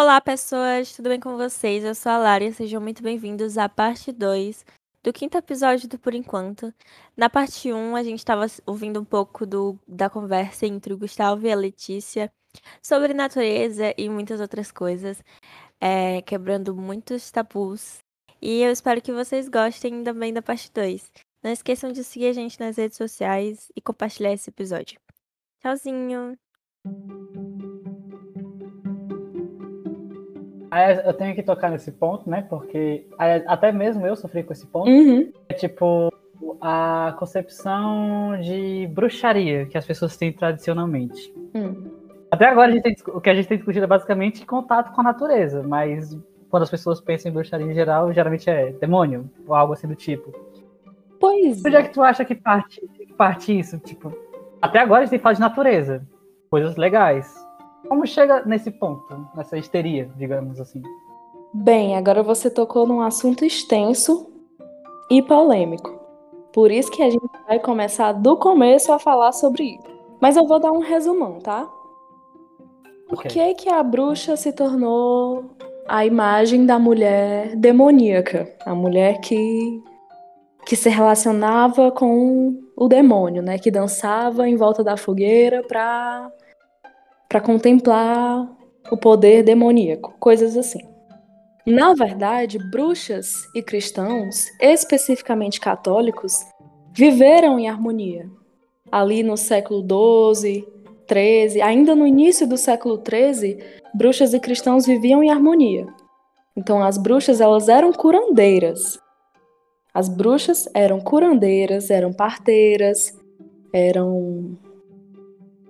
Olá, pessoas, tudo bem com vocês? Eu sou a Lara e sejam muito bem-vindos à parte 2 do quinto episódio do Por Enquanto. Na parte 1, a gente estava ouvindo um pouco do, da conversa entre o Gustavo e a Letícia sobre natureza e muitas outras coisas, é, quebrando muitos tabus. E eu espero que vocês gostem também da parte 2. Não esqueçam de seguir a gente nas redes sociais e compartilhar esse episódio. Tchauzinho! Eu tenho que tocar nesse ponto, né? Porque até mesmo eu sofri com esse ponto. Uhum. É tipo a concepção de bruxaria que as pessoas têm tradicionalmente. Uhum. Até agora tem, o que a gente tem discutido é basicamente contato com a natureza, mas quando as pessoas pensam em bruxaria em geral, geralmente é demônio ou algo assim do tipo. Pois. Onde é que tu acha que parte, que parte isso? Tipo, até agora a gente tem falado de natureza, coisas legais. Como chega nesse ponto, nessa histeria, digamos assim? Bem, agora você tocou num assunto extenso e polêmico. Por isso que a gente vai começar do começo a falar sobre isso. Mas eu vou dar um resumão, tá? Por okay. que, que a bruxa se tornou a imagem da mulher demoníaca? A mulher que, que se relacionava com o demônio, né? Que dançava em volta da fogueira para para contemplar o poder demoníaco, coisas assim. Na verdade, bruxas e cristãos, especificamente católicos, viveram em harmonia. Ali no século XII, XIII, ainda no início do século XIII, bruxas e cristãos viviam em harmonia. Então as bruxas elas eram curandeiras. As bruxas eram curandeiras, eram parteiras, eram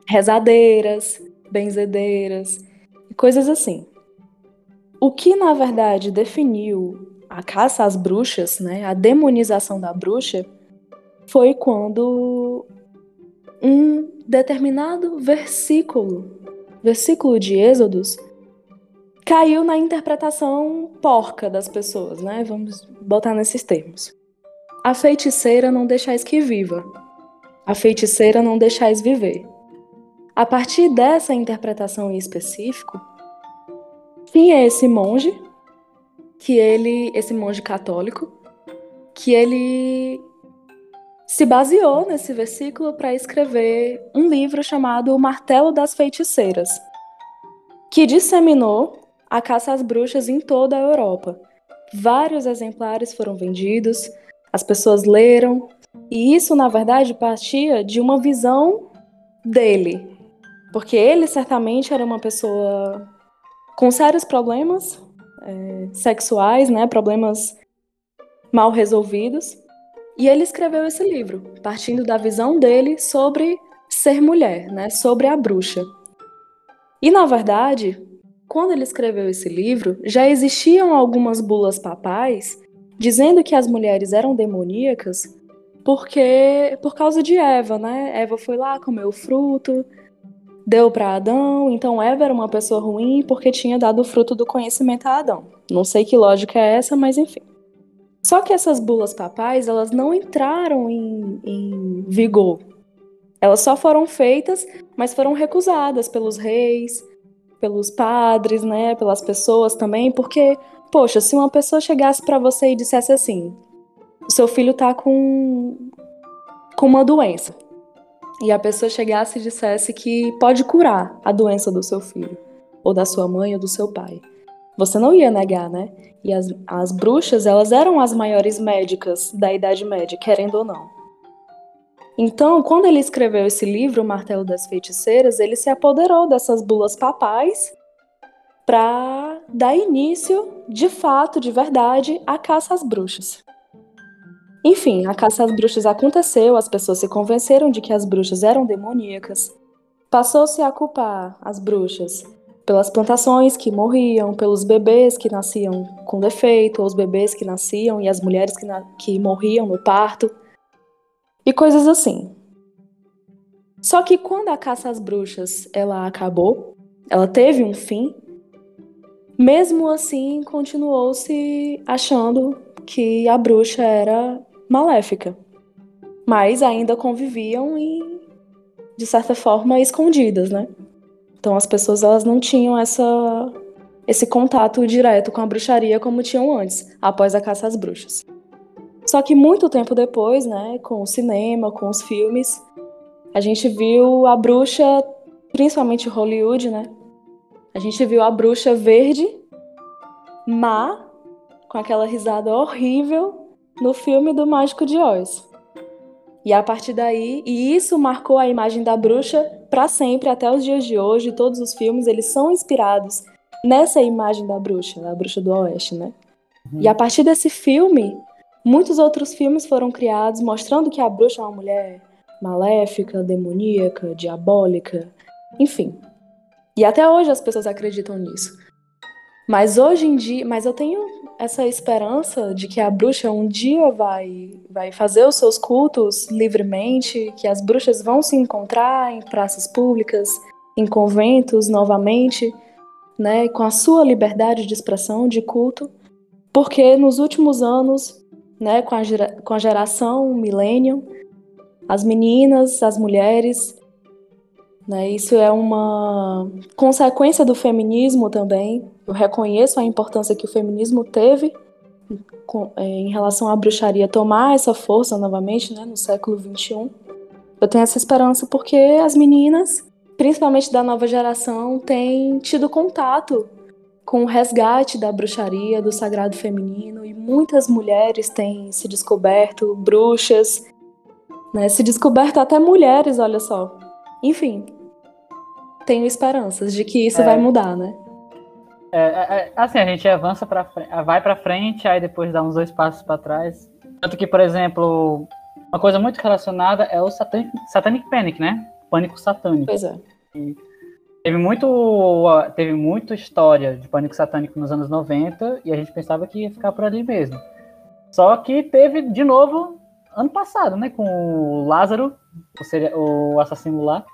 rezadeiras, benzedeiras, coisas assim. O que na verdade definiu a caça às bruxas, né, a demonização da bruxa, foi quando um determinado versículo, versículo de Êxodos, caiu na interpretação porca das pessoas, né? Vamos botar nesses termos. A feiticeira não deixais que viva. A feiticeira não deixais viver. A partir dessa interpretação em específico, tinha esse monge, que ele, esse monge católico, que ele se baseou nesse versículo para escrever um livro chamado O Martelo das Feiticeiras, que disseminou a caça às bruxas em toda a Europa. Vários exemplares foram vendidos, as pessoas leram, e isso, na verdade, partia de uma visão dele, porque ele certamente era uma pessoa com sérios problemas é, sexuais, né, problemas mal resolvidos. E ele escreveu esse livro, partindo da visão dele sobre ser mulher, né, sobre a bruxa. E na verdade, quando ele escreveu esse livro, já existiam algumas bulas papais dizendo que as mulheres eram demoníacas porque por causa de Eva, né? Eva foi lá, comeu o fruto, deu para Adão, então Eva era uma pessoa ruim porque tinha dado o fruto do conhecimento a Adão. Não sei que lógica é essa, mas enfim. Só que essas bulas papais, elas não entraram em, em vigor. Elas só foram feitas, mas foram recusadas pelos reis, pelos padres, né, pelas pessoas também, porque, poxa, se uma pessoa chegasse para você e dissesse assim: "O seu filho tá com com uma doença" e a pessoa chegasse e dissesse que pode curar a doença do seu filho, ou da sua mãe ou do seu pai. Você não ia negar, né? E as, as bruxas, elas eram as maiores médicas da Idade Média, querendo ou não. Então, quando ele escreveu esse livro, O Martelo das Feiticeiras, ele se apoderou dessas bulas papais para dar início, de fato, de verdade, à caça às bruxas. Enfim, a caça às bruxas aconteceu, as pessoas se convenceram de que as bruxas eram demoníacas. Passou-se a culpar as bruxas pelas plantações que morriam, pelos bebês que nasciam com defeito, ou os bebês que nasciam e as mulheres que, que morriam no parto, e coisas assim. Só que quando a caça às bruxas ela acabou, ela teve um fim, mesmo assim continuou se achando que a bruxa era maléfica. Mas ainda conviviam e, de certa forma, escondidas, né? Então as pessoas elas não tinham essa esse contato direto com a bruxaria como tinham antes, após a caça às bruxas. Só que muito tempo depois, né, com o cinema, com os filmes, a gente viu a bruxa, principalmente Hollywood, né? A gente viu a bruxa verde, má, com aquela risada horrível no filme do Mágico de Oz. E a partir daí, e isso marcou a imagem da bruxa para sempre até os dias de hoje. Todos os filmes eles são inspirados nessa imagem da bruxa, da bruxa do oeste, né? Uhum. E a partir desse filme, muitos outros filmes foram criados mostrando que a bruxa é uma mulher maléfica, demoníaca, diabólica, enfim. E até hoje as pessoas acreditam nisso. Mas hoje em dia, mas eu tenho essa esperança de que a bruxa um dia vai vai fazer os seus cultos livremente, que as bruxas vão se encontrar em praças públicas, em conventos novamente, né, com a sua liberdade de expressão, de culto, porque nos últimos anos, né, com a, com a geração milênio, as meninas, as mulheres, né, isso é uma consequência do feminismo também. Eu reconheço a importância que o feminismo teve com, é, em relação à bruxaria tomar essa força novamente né, no século XXI. Eu tenho essa esperança porque as meninas principalmente da nova geração, tem tido contato com o resgate da bruxaria, do sagrado feminino, e muitas mulheres têm se descoberto bruxas, né, se descoberto até mulheres, olha só. Enfim, tenho esperanças de que isso é, vai mudar, né? É, é, é assim, a gente avança para vai para frente, aí depois dá uns dois passos para trás. Tanto que, por exemplo, uma coisa muito relacionada é o Satanic, Satanic Panic, né? Pânico Satânico. Pois é. E teve muito, teve muita história de Pânico Satânico nos anos 90 e a gente pensava que ia ficar por ali mesmo. Só que teve de novo ano passado, né, com o Lázaro, o, o assassino lá.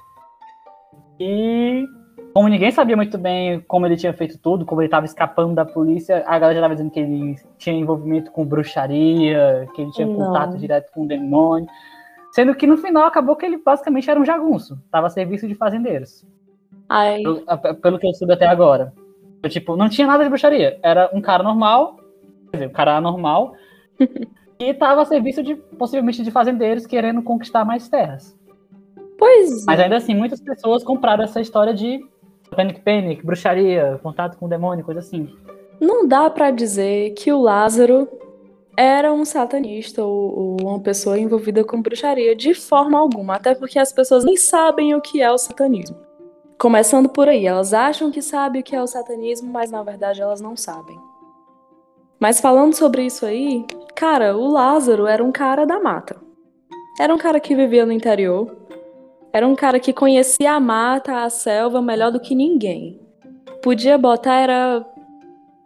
E como ninguém sabia muito bem como ele tinha feito tudo, como ele estava escapando da polícia, a galera já estava dizendo que ele tinha envolvimento com bruxaria, que ele tinha Não. contato direto com o demônio. Sendo que no final acabou que ele basicamente era um jagunço. Tava a serviço de fazendeiros. Ai. Pelo, pelo que eu soube até agora. Eu, tipo, não tinha nada de bruxaria. Era um cara normal, quer dizer, um cara anormal, e tava a serviço de, possivelmente, de fazendeiros querendo conquistar mais terras. Pois Mas ainda assim, muitas pessoas compraram essa história de Panic Panic, bruxaria, contato com o demônio, coisa assim. Não dá para dizer que o Lázaro era um satanista ou, ou, uma pessoa envolvida com bruxaria de forma alguma, até porque as pessoas nem sabem o que é o satanismo. Começando por aí, elas acham que sabem o que é o satanismo, mas na verdade elas não sabem. Mas falando sobre isso aí, cara, o Lázaro era um cara da mata. Era um cara que vivia no interior. Era um cara que conhecia a mata, a selva melhor do que ninguém. Podia botar era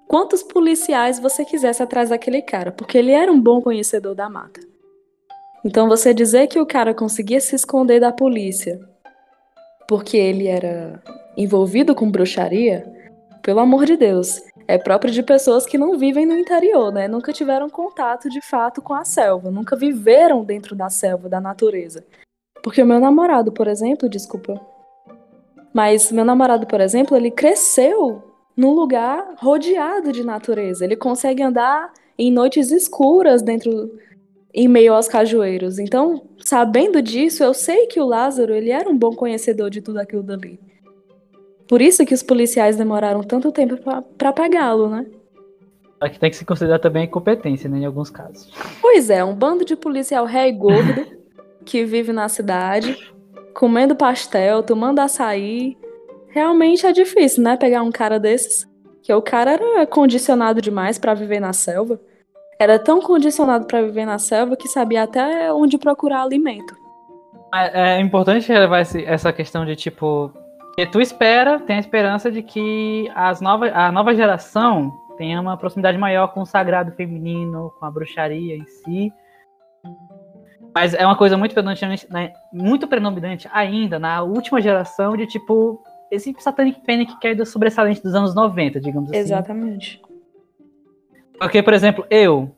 quantos policiais você quisesse atrás daquele cara, porque ele era um bom conhecedor da mata. Então você dizer que o cara conseguia se esconder da polícia porque ele era envolvido com bruxaria, pelo amor de Deus, é próprio de pessoas que não vivem no interior, né? Nunca tiveram contato de fato com a selva, nunca viveram dentro da selva, da natureza. Porque o meu namorado, por exemplo, desculpa. Mas meu namorado, por exemplo, ele cresceu num lugar rodeado de natureza. Ele consegue andar em noites escuras dentro em meio aos cajueiros. Então, sabendo disso, eu sei que o Lázaro, ele era um bom conhecedor de tudo aquilo dali. Por isso que os policiais demoraram tanto tempo para pegá-lo, né? Aqui tem que se considerar também incompetência, né, em alguns casos. Pois é, um bando de policial ré e gordo que vive na cidade, comendo pastel, tomando açaí, realmente é difícil, né? Pegar um cara desses. Que o cara era condicionado demais para viver na selva. Era tão condicionado para viver na selva que sabia até onde procurar alimento. É, é importante esse, essa questão de tipo. Que tu espera, tem a esperança de que as nova, a nova geração tenha uma proximidade maior com o sagrado feminino, com a bruxaria em si. Mas é uma coisa muito predominante, né, muito predominante ainda na última geração de tipo esse Satanic Panic que é do sobressalente dos anos 90, digamos assim. Exatamente. Porque, por exemplo, eu.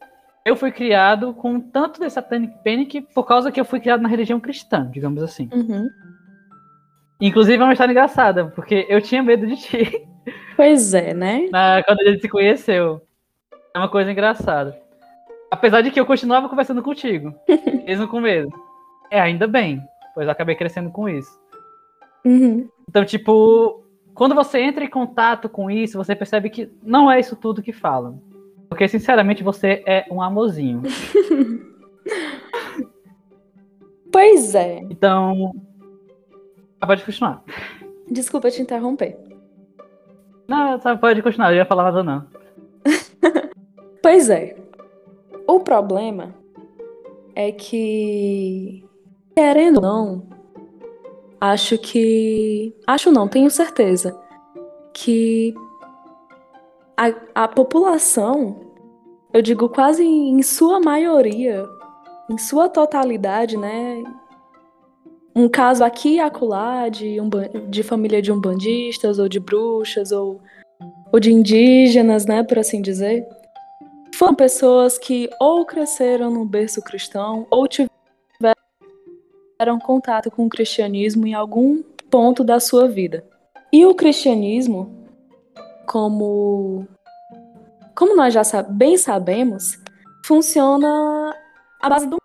Eu fui criado com tanto de Satanic Panic por causa que eu fui criado na religião cristã, digamos assim. Uhum. Inclusive é uma história engraçada, porque eu tinha medo de ti. Pois é, né? Na, quando a gente se conheceu. É uma coisa engraçada. Apesar de que eu continuava conversando contigo, mesmo com medo. É, ainda bem, pois eu acabei crescendo com isso. Uhum. Então, tipo, quando você entra em contato com isso, você percebe que não é isso tudo que falam. Porque, sinceramente, você é um amorzinho. Pois é. Então. ah, Pode continuar. Desculpa te interromper. Não, sabe, pode continuar, eu ia falar nada não. Pois é. O problema é que, querendo ou não, acho que. Acho não, tenho certeza. Que a, a população, eu digo quase em sua maioria, em sua totalidade, né? Um caso aqui e acolá de, um, de família de umbandistas, ou de bruxas, ou, ou de indígenas, né, por assim dizer. Foram pessoas que ou cresceram no berço cristão, ou tiveram contato com o cristianismo em algum ponto da sua vida. E o cristianismo, como, como nós já bem sabemos, funciona à base do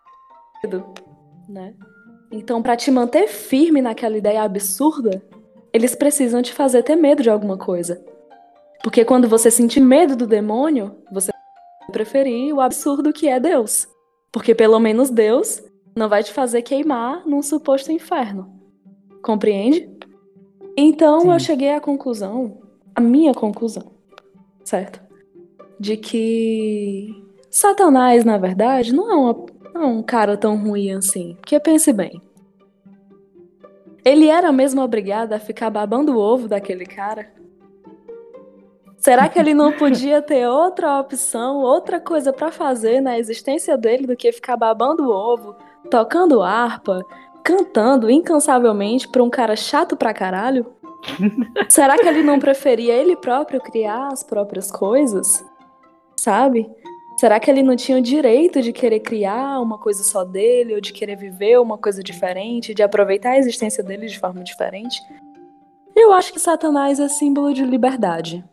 medo, né? Então, para te manter firme naquela ideia absurda, eles precisam te fazer ter medo de alguma coisa. Porque quando você sentir medo do demônio, você preferir o absurdo que é Deus. Porque pelo menos Deus não vai te fazer queimar num suposto inferno. Compreende? Então Sim. eu cheguei à conclusão, a minha conclusão, certo? De que Satanás, na verdade, não é, uma, não é um cara tão ruim assim. Porque pense bem. Ele era mesmo obrigado a ficar babando o ovo daquele cara? Será que ele não podia ter outra opção, outra coisa pra fazer na existência dele do que ficar babando ovo, tocando harpa, cantando incansavelmente pra um cara chato pra caralho? Será que ele não preferia ele próprio criar as próprias coisas? Sabe? Será que ele não tinha o direito de querer criar uma coisa só dele, ou de querer viver uma coisa diferente, de aproveitar a existência dele de forma diferente? Eu acho que Satanás é símbolo de liberdade.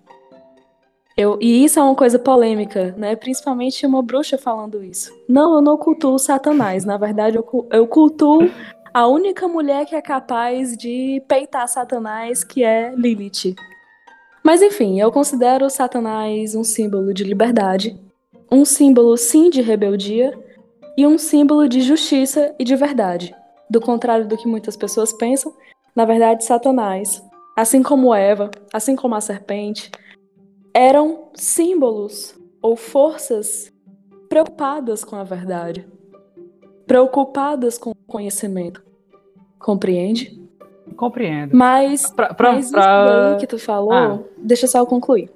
Eu, e isso é uma coisa polêmica, né? Principalmente uma bruxa falando isso. Não, eu não cultuo Satanás. Na verdade, eu, eu cultuo a única mulher que é capaz de peitar Satanás, que é Lilith. Mas enfim, eu considero Satanás um símbolo de liberdade, um símbolo sim de rebeldia e um símbolo de justiça e de verdade. Do contrário do que muitas pessoas pensam, na verdade, Satanás, assim como Eva, assim como a serpente, eram símbolos ou forças preocupadas com a verdade, preocupadas com o conhecimento. Compreende? Compreendo. Mas, Pra, pra, mas isso pra- daí que tu falou, Ah. deixa só eu concluir.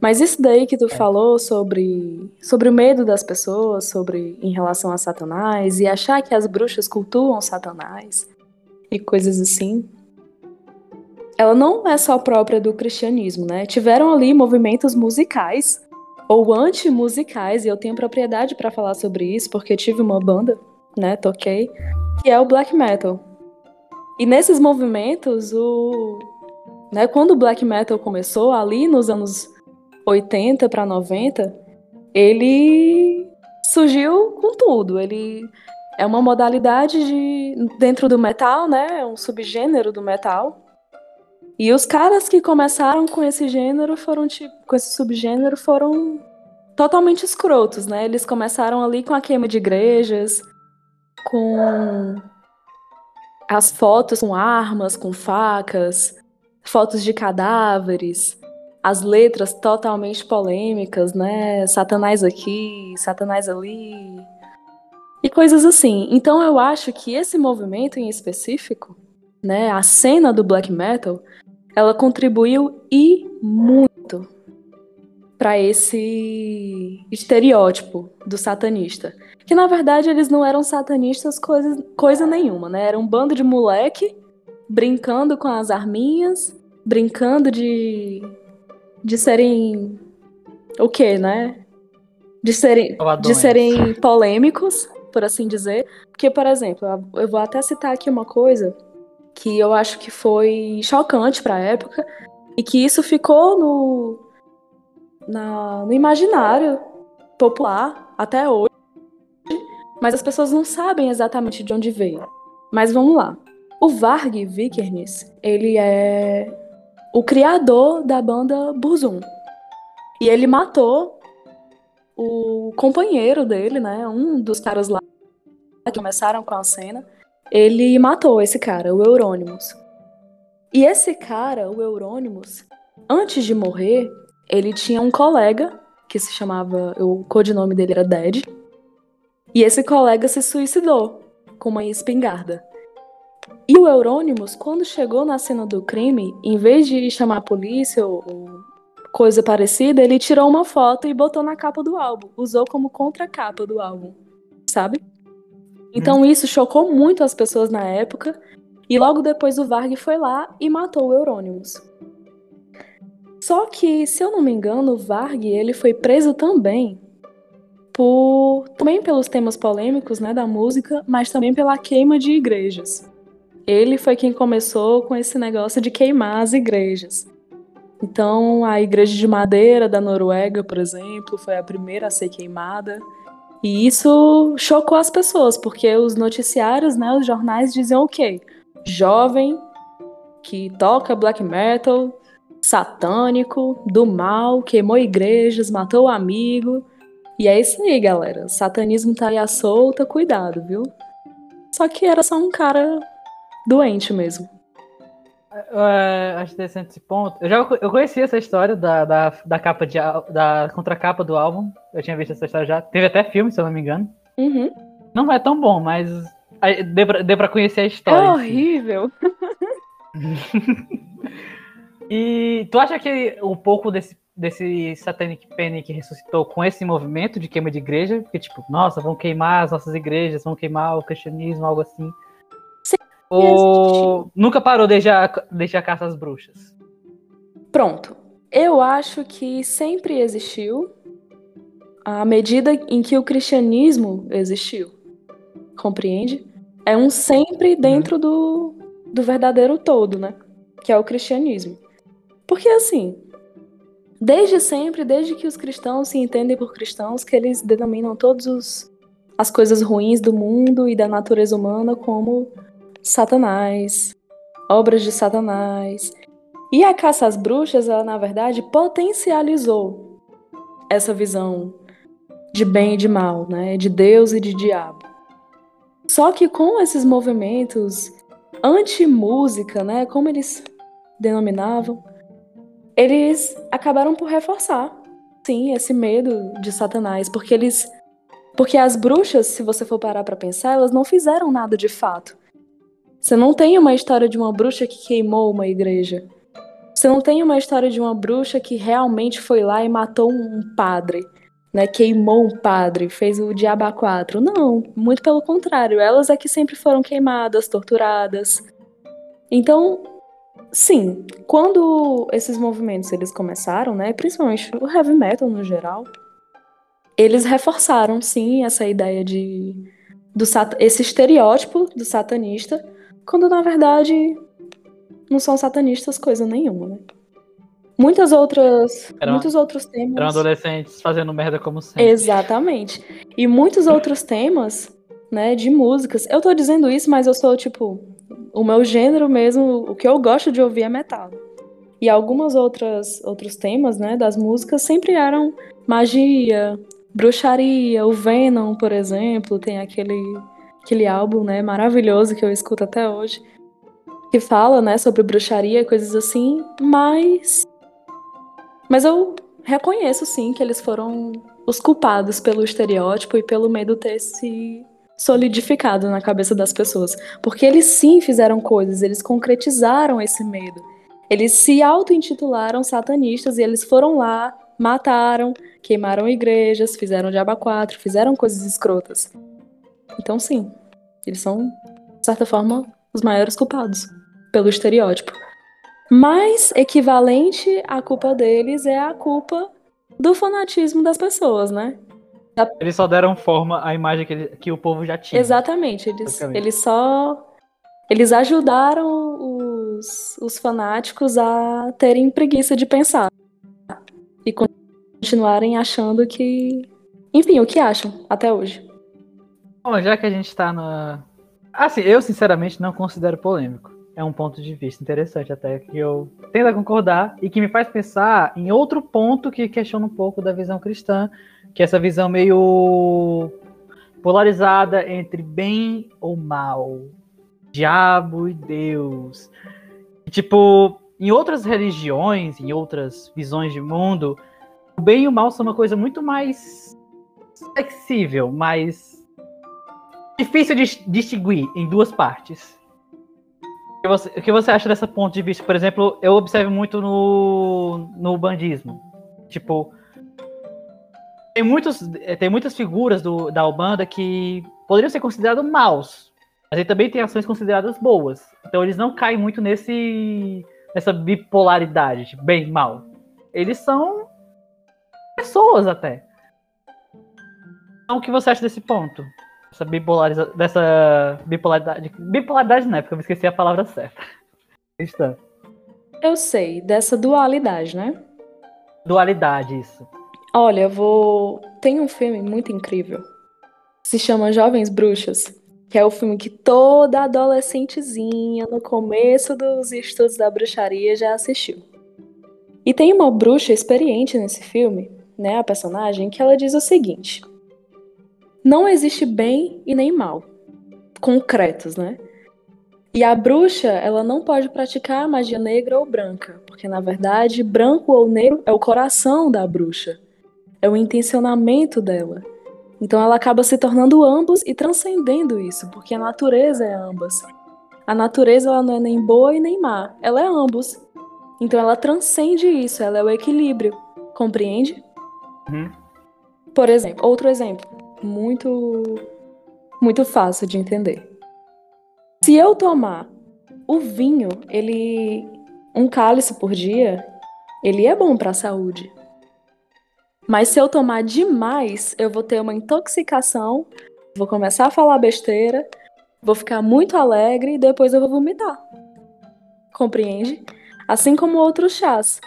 Mas isso daí que tu falou sobre, sobre o medo das pessoas, sobre em relação a Satanás, e achar que as bruxas cultuam Satanás e coisas assim, ela não é só própria do cristianismo, né? Tiveram ali movimentos musicais ou anti-musicais, e eu tenho propriedade pra falar sobre isso, porque tive uma banda, né? Toquei, que é o black metal. E nesses movimentos, o né, quando o black metal começou ali nos anos 80 para 90, ele surgiu com tudo. Ele é uma modalidade de dentro do metal, né? É um subgênero do metal. E os caras que começaram com esse gênero foram tipo, com esse subgênero foram totalmente escrotos, né? Eles começaram ali com a queima de igrejas, com as fotos com armas, com facas, fotos de cadáveres, as letras totalmente polêmicas, né? Satanás aqui, Satanás ali. E coisas assim. Então eu acho que esse movimento em específico, né, a cena do black metal, ela contribuiu e muito para esse estereótipo do satanista. Que na verdade eles não eram satanistas coisa, coisa nenhuma, né? Era um bando de moleque brincando com as arminhas, brincando de de serem o quê, né? De serem de serem polêmicos, por assim dizer. Porque, por exemplo, eu vou até citar aqui uma coisa que eu acho que foi chocante para a época, E que isso ficou no, na, no imaginário popular até hoje, mas as pessoas não sabem exatamente de onde veio. Mas vamos lá. O Varg Vikernes, ele é o criador da banda Burzum. E ele matou o companheiro dele, né? Um dos caras lá que começaram com a cena. Ele matou esse cara, o Eurônimos. E esse cara, o Eurônimos, antes de morrer, ele tinha um colega que se chamava, o codinome dele era Dead. E esse colega se suicidou com uma espingarda. E o Eurônimos, quando chegou na cena do crime, em vez de chamar a polícia ou, coisa parecida, ele tirou uma foto e botou na capa do álbum. Usou como contracapa do álbum, sabe? Então isso chocou muito as pessoas na época. E logo depois o Varg foi lá e matou o Eurônimos. Só que, se eu não me engano, o Varg ele foi preso também por também pelos temas polêmicos, né, da música, mas também pela queima de igrejas. Ele foi quem começou com esse negócio de queimar as igrejas. Então, a igreja de madeira da Noruega, por exemplo, foi a primeira a ser queimada. E isso chocou as pessoas, porque os noticiários, né, os jornais diziam o quê? Jovem que toca black metal, satânico, do mal, queimou igrejas, matou o amigo. E é isso aí, galera. O satanismo tá aí à solta, cuidado, viu? Só que era só um cara doente mesmo. É, acho interessante esse ponto. Eu já eu conhecia essa história da, da, da capa de, da contracapa do álbum. Eu tinha visto essa história já. Teve até filme, se eu não me engano. Uhum. Não é tão bom, mas deu pra, deu pra conhecer a história. É horrível. e tu acha que um pouco desse, desse Satanic Panic ressuscitou com esse movimento de queima de igreja? Porque, tipo, nossa, vão queimar as nossas igrejas, vão queimar o cristianismo, algo assim. Ou nunca parou desde a, desde a caça às bruxas? Pronto. Eu acho que sempre existiu à medida em que o cristianismo existiu. Compreende? É um sempre dentro uhum. do, do verdadeiro todo, né? Que é o cristianismo. Porque assim, desde sempre, desde que os cristãos se entendem por cristãos, que eles denominam todas as coisas ruins do mundo e da natureza humana como Satanás, obras de Satanás. E a caça às bruxas, ela na verdade potencializou essa visão de bem e de mal, né? De Deus e de diabo. Só que com esses movimentos anti-música, né, como eles denominavam, eles acabaram por reforçar, sim, esse medo de Satanás, porque eles porque as bruxas, se você for parar para pensar, elas não fizeram nada de fato. Você não tem uma história de uma bruxa que queimou uma igreja. Você não tem uma história de uma bruxa que realmente foi lá e matou um padre, né? Queimou um padre, fez o diabo 4. Não, muito pelo contrário. Elas é que sempre foram queimadas, torturadas. Então, sim, quando esses movimentos eles começaram, né? Principalmente o heavy metal no geral, eles reforçaram sim essa ideia de do esse estereótipo do satanista quando na verdade não são satanistas coisa nenhuma, né? Muitas outras, era, muitos outros temas. Eram adolescentes fazendo merda como sempre. Exatamente. E muitos outros temas, né, de músicas. Eu tô dizendo isso, mas eu sou tipo o meu gênero mesmo, o que eu gosto de ouvir é metal. E algumas outras outros temas, né, das músicas sempre eram magia, bruxaria, o Venom, por exemplo, tem aquele aquele álbum, né, maravilhoso que eu escuto até hoje, que fala, né, sobre bruxaria e coisas assim, mas mas eu reconheço sim que eles foram os culpados pelo estereótipo e pelo medo ter se solidificado na cabeça das pessoas, porque eles sim fizeram coisas, eles concretizaram esse medo. Eles se auto-intitularam satanistas e eles foram lá, mataram, queimaram igrejas, fizeram diaba 4, fizeram coisas escrotas. Então, sim, eles são, de certa forma, os maiores culpados pelo estereótipo. Mas, equivalente à culpa deles é a culpa do fanatismo das pessoas, né? Eles só deram forma à imagem que, ele, que o povo já tinha. Exatamente, eles, eles só. Eles ajudaram os, os fanáticos a terem preguiça de pensar e continuarem achando que. Enfim, o que acham até hoje. Bom, já que a gente tá na. Assim, eu sinceramente não considero polêmico. É um ponto de vista interessante, até que eu tento concordar e que me faz pensar em outro ponto que questiona um pouco da visão cristã, que é essa visão meio polarizada entre bem ou mal, diabo e Deus. Tipo, em outras religiões, em outras visões de mundo, o bem e o mal são uma coisa muito mais flexível, mais difícil de distinguir em duas partes. O que, você, o que você acha dessa ponto de vista? Por exemplo, eu observo muito no, no bandismo. Tipo, tem, muitos, tem muitas figuras do, da Albanda que poderiam ser consideradas maus, mas ele também tem ações consideradas boas. Então eles não caem muito nesse nessa bipolaridade, tipo, bem, mal. Eles são pessoas até. Então o que você acha desse ponto? Essa bipolariza dessa bipolaridade. Bipolaridade não é, porque eu me esqueci a palavra certa. Está. Eu sei, dessa dualidade, né? Dualidade, isso. Olha, eu vou. Tem um filme muito incrível. Se chama Jovens Bruxas que é o filme que toda adolescentezinha no começo dos estudos da bruxaria já assistiu. E tem uma bruxa experiente nesse filme, né, a personagem, que ela diz o seguinte: Não existe bem e nem mal, concretos, né? E a bruxa, ela não pode praticar magia negra ou branca, porque na verdade, branco ou negro é o coração da bruxa, é o intencionamento dela. Então ela acaba se tornando ambos e transcendendo isso, porque a natureza é ambas. A natureza ela não é nem boa e nem má, ela é ambos. Então ela transcende isso, ela é o equilíbrio. Compreende? Uhum. Por exemplo, outro exemplo, muito muito fácil de entender. Se eu tomar o vinho, ele um cálice por dia, ele é bom para a saúde. Mas se eu tomar demais, eu vou ter uma intoxicação, vou começar a falar besteira, vou ficar muito alegre e depois eu vou vomitar. Compreende? Assim como outros chás.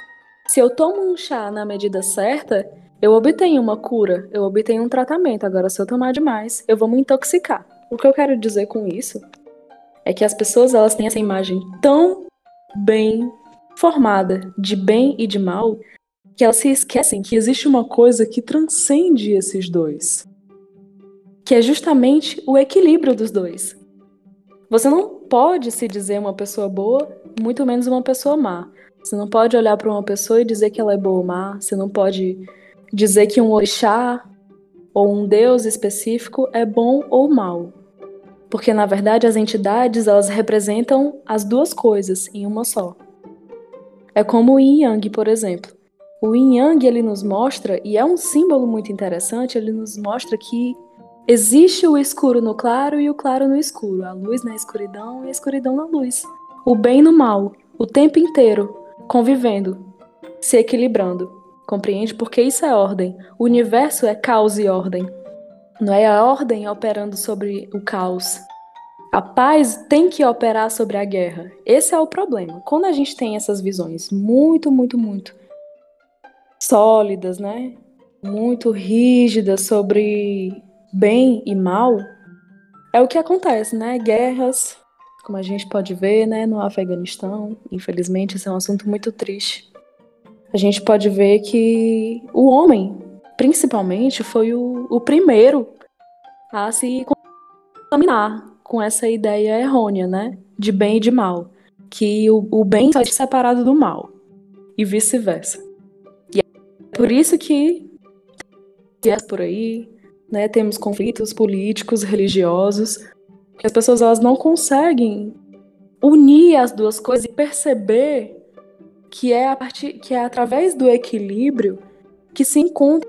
Se eu tomo um chá na medida certa, eu obtenho uma cura, eu obtenho um tratamento. Agora, se eu tomar demais, eu vou me intoxicar. O que eu quero dizer com isso é que as pessoas elas têm essa imagem tão bem formada de bem e de mal que elas se esquecem que existe uma coisa que transcende esses dois, que é justamente o equilíbrio dos dois. Você não pode se dizer uma pessoa boa, muito menos uma pessoa má. Você não pode olhar para uma pessoa e dizer que ela é boa ou má. Você não pode dizer que um orixá ou um deus específico é bom ou mal. Porque na verdade as entidades elas representam as duas coisas em uma só. É como o Yin Yang, por exemplo. O yin yang ele nos mostra, e é um símbolo muito interessante, ele nos mostra que existe o escuro no claro e o claro no escuro, a luz na escuridão e a escuridão na luz. O bem no mal, o tempo inteiro, convivendo, se equilibrando. Compreende? Porque isso é ordem. O universo é caos e ordem. Não é a ordem operando sobre o caos. A paz tem que operar sobre a guerra. Esse é o problema. Quando a gente tem essas visões muito, muito, muito sólidas, né? Muito rígidas sobre bem e mal, é o que acontece, né? Guerras, como a gente pode ver, né, no Afeganistão, infelizmente, esse é um assunto muito triste. A gente pode ver que o homem, principalmente, foi o, o primeiro a se contaminar com essa ideia errônea, né, de bem e de mal, que o, o bem está separado do mal. E vice-versa. Por isso que por aí, né, temos conflitos políticos, religiosos, que as pessoas elas não conseguem unir as duas coisas e perceber que é a partir, que é através do equilíbrio que se encontra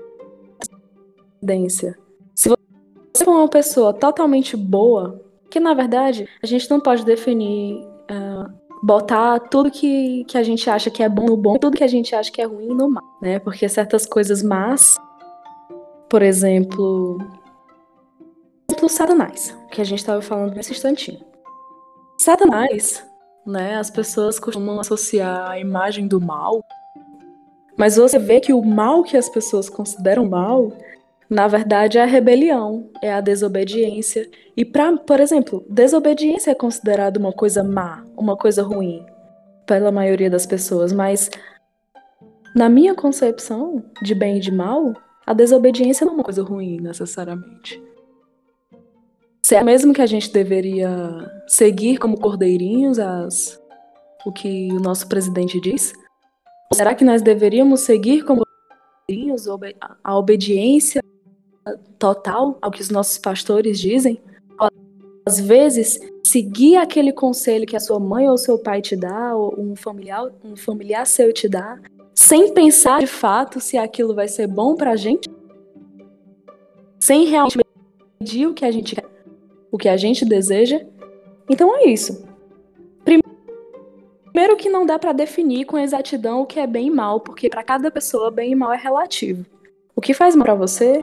a tendência. Se você for uma pessoa totalmente boa, que na verdade a gente não pode definir uh, botar tudo que, que a gente acha que é bom no bom, tudo que a gente acha que é ruim no mal, né? Porque certas coisas más, por exemplo, exemplo Satanás, que a gente estava falando nesse instantinho. Satanás, né? As pessoas costumam associar a imagem do mal, mas você vê que o mal que as pessoas consideram mal, na verdade, é a rebelião, é a desobediência. E, pra, por exemplo, desobediência é considerada uma coisa má, uma coisa ruim, pela maioria das pessoas, mas na minha concepção de bem e de mal, a desobediência não é uma coisa ruim necessariamente. É mesmo que a gente deveria seguir como cordeirinhos as, o que o nosso presidente diz? Ou será que nós deveríamos seguir como cordeirinhos a obediência total ao que os nossos pastores dizem? Às vezes, seguir aquele conselho que a sua mãe ou seu pai te dá, ou um familiar, um familiar seu te dá, sem pensar de fato se aquilo vai ser bom pra gente, sem realmente medir o que a gente quer, o que a gente deseja. Então é isso. Primeiro que não dá para definir com exatidão o que é bem e mal, porque para cada pessoa bem e mal é relativo. O que faz mal para você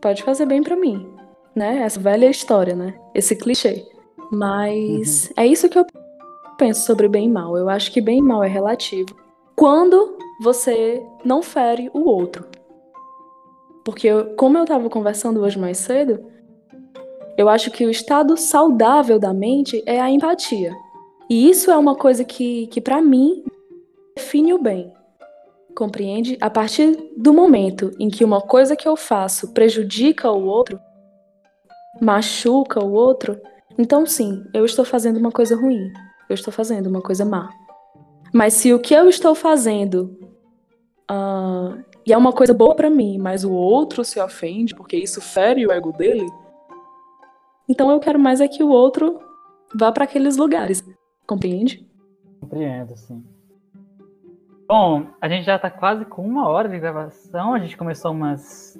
pode fazer bem para mim, né? Essa velha história, né? Esse clichê. Mas uhum. é isso que eu penso sobre bem e mal. Eu acho que bem e mal é relativo quando você não fere o outro. Porque, como eu estava conversando hoje mais cedo, eu acho que o estado saudável da mente é a empatia. E isso é uma coisa que, que para mim, define o bem. Compreende? A partir do momento em que uma coisa que eu faço prejudica o outro, machuca o outro, então sim, eu estou fazendo uma coisa ruim. Eu estou fazendo uma coisa má. Mas se o que eu estou fazendo uh, e é uma coisa boa para mim, mas o outro se ofende porque isso fere o ego dele, então eu quero mais é que o outro vá para aqueles lugares. Compreende? Compreendo, sim. Bom, a gente já está quase com uma hora de gravação. A gente começou umas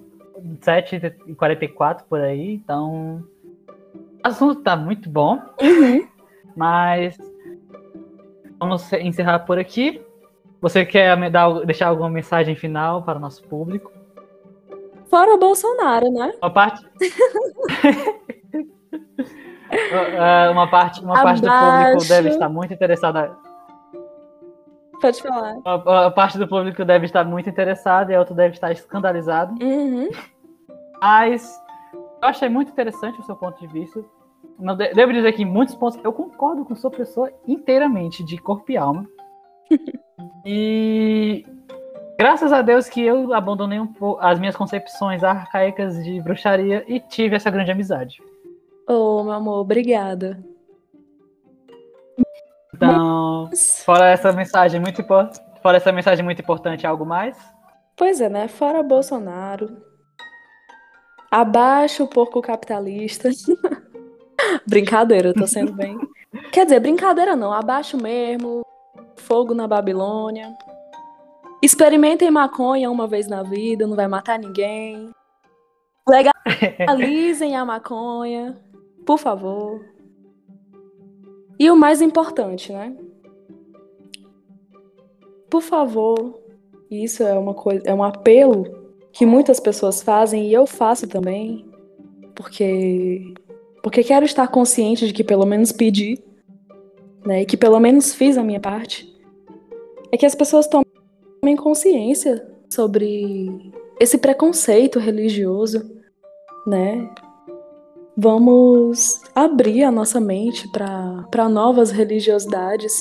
7h44 por aí, então. O assunto está muito bom. Uhum. Mas vamos encerrar por aqui. Você quer dar, deixar alguma mensagem final para o nosso público? Fora o Bolsonaro, né? Uma parte. Uh, uma parte, uma parte do público deve estar muito interessada. Pode falar. Uma, parte do público deve estar muito interessada e a outra deve estar escandalizado. Uhum. Mas eu achei muito interessante o seu ponto de vista. Devo dizer que em muitos pontos eu concordo com sua pessoa inteiramente, de corpo e alma. e graças a Deus que eu abandonei um as minhas concepções arcaicas de bruxaria e tive essa grande amizade. Oh, meu amor, obrigada. Então, Mas... fora essa mensagem muito importante, fora essa mensagem muito importante, algo mais? Pois é, né? Fora Bolsonaro. Abaixo o porco capitalista. brincadeira, eu tô sendo bem. Quer dizer, brincadeira não, abaixo mesmo. Fogo na Babilônia. Experimentem maconha uma vez na vida, não vai matar ninguém. Legalizem a maconha. Por favor. E o mais importante, né? Por favor, isso é uma coisa, é um apelo que muitas pessoas fazem e eu faço também, porque porque quero estar consciente de que pelo menos pedi, né, e que pelo menos fiz a minha parte. É que as pessoas tomem consciência sobre esse preconceito religioso, né? Vamos abrir a nossa mente para novas religiosidades,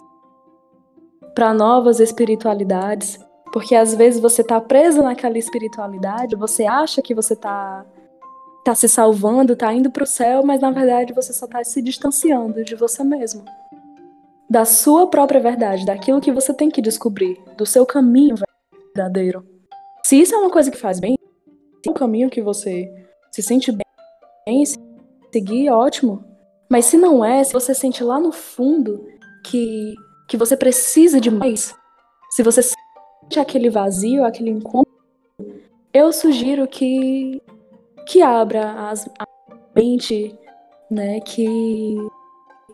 para novas espiritualidades, porque às vezes você está preso naquela espiritualidade, você acha que você está tá se salvando, está indo para o céu, mas na verdade você só está se distanciando de você mesmo, da sua própria verdade, daquilo que você tem que descobrir, do seu caminho verdadeiro. Se isso é uma coisa que faz bem, se é um caminho que você se sente bem, se seguir, ótimo. Mas se não é, se você sente lá no fundo que, que você precisa de mais, se você sente aquele vazio, aquele incômodo, eu sugiro que, que abra as, a mente, né, que,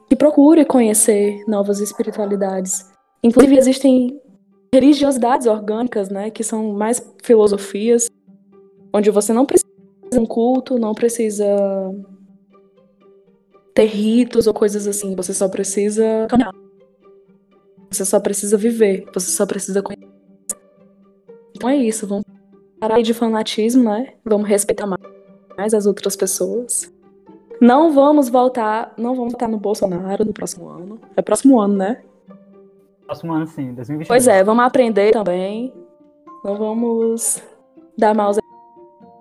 que procure conhecer novas espiritualidades. Inclusive, existem religiosidades orgânicas, né, que são mais filosofias, onde você não precisa de um culto, não precisa ter ritos ou coisas assim. Você só precisa caminhar. Você só precisa viver, você só precisa conhecer. Então é isso, vamos parar de fanatismo, né? Vamos respeitar mais as outras pessoas. Não vamos voltar, não vamos votar no Bolsonaro no próximo ano. É próximo ano, né? Próximo ano, sim, 2022. Pois é, vamos aprender também. Não vamos dar maus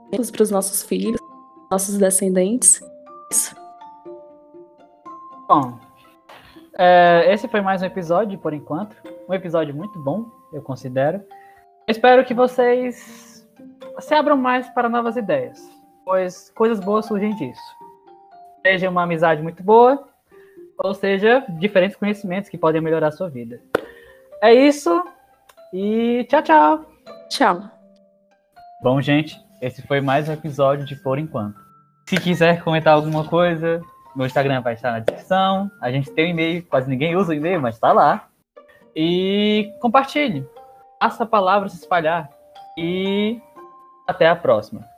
exemplos para os nossos filhos, nossos descendentes. Isso. Bom, é, esse foi mais um episódio, por enquanto. Um episódio muito bom, eu considero. Espero que vocês se abram mais para novas ideias, pois coisas boas surgem disso. Seja uma amizade muito boa, ou seja, diferentes conhecimentos que podem melhorar a sua vida. É isso, e tchau, tchau. Tchau. Bom, gente, esse foi mais um episódio de Por Enquanto. Se quiser comentar alguma coisa, meu Instagram vai estar na descrição. A gente tem um e-mail, quase ninguém usa o e-mail, mas está lá. E compartilhe. Faça a palavra se espalhar. E até a próxima.